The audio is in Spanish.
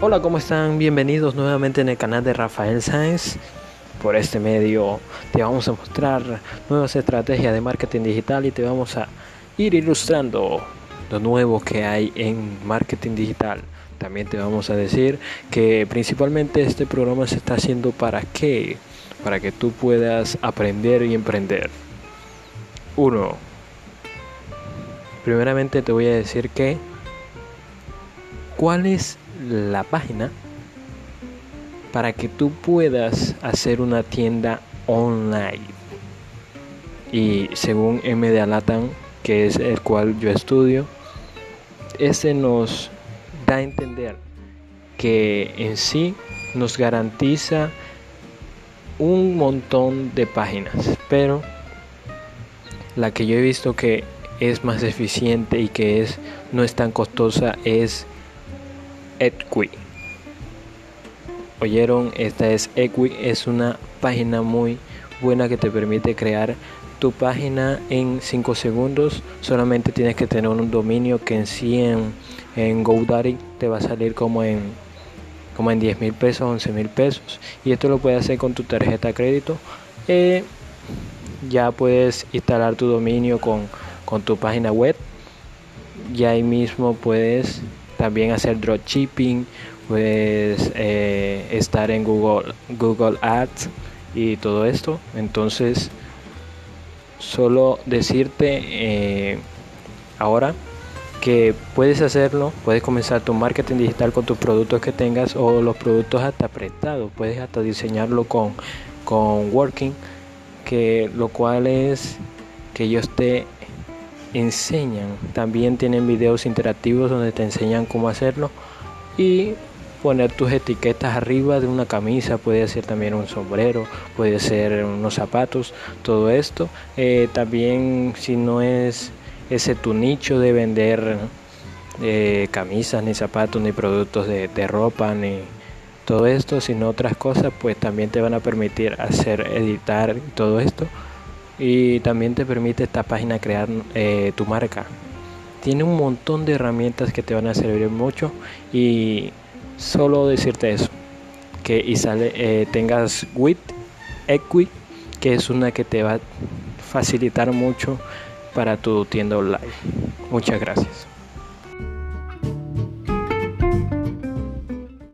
Hola, ¿cómo están? Bienvenidos nuevamente en el canal de Rafael Sáenz. Por este medio te vamos a mostrar nuevas estrategias de marketing digital y te vamos a ir ilustrando lo nuevo que hay en marketing digital. También te vamos a decir que principalmente este programa se está haciendo para qué? Para que tú puedas aprender y emprender. 1. Primeramente te voy a decir que cuál es la página para que tú puedas hacer una tienda online. Y según M de Alatan, que es el cual yo estudio, este nos da a entender que en sí nos garantiza un montón de páginas, pero la que yo he visto que es más eficiente y que es no es tan costosa es Equi. Oyeron, esta es Equi, es una página muy buena que te permite crear tu página en 5 segundos. Solamente tienes que tener un dominio que en sí en, GoDaddy te va a salir como en como en 10 mil pesos, 11 mil pesos. Y esto lo puedes hacer con tu tarjeta de crédito. Eh, ya puedes instalar tu dominio con, con tu página web. Ya ahí mismo puedes también hacer dropshipping, puedes eh, estar en Google, Google Ads y todo esto. Entonces, solo decirte eh, ahora que puedes hacerlo, puedes comenzar tu marketing digital con tus productos que tengas o los productos hasta prestados, puedes hasta diseñarlo con, con Working, que lo cual es que ellos te enseñan. También tienen videos interactivos donde te enseñan cómo hacerlo y poner tus etiquetas arriba de una camisa, puede ser también un sombrero, puede ser unos zapatos, todo esto. Eh, también si no es ese tu nicho de vender eh, camisas, ni zapatos, ni productos de, de ropa, ni todo esto, sino otras cosas, pues también te van a permitir hacer, editar todo esto y también te permite esta página crear eh, tu marca. Tiene un montón de herramientas que te van a servir mucho y solo decirte eso, que y sale, eh, tengas WIT, Equi, que es una que te va a facilitar mucho para tu tienda online. Muchas gracias.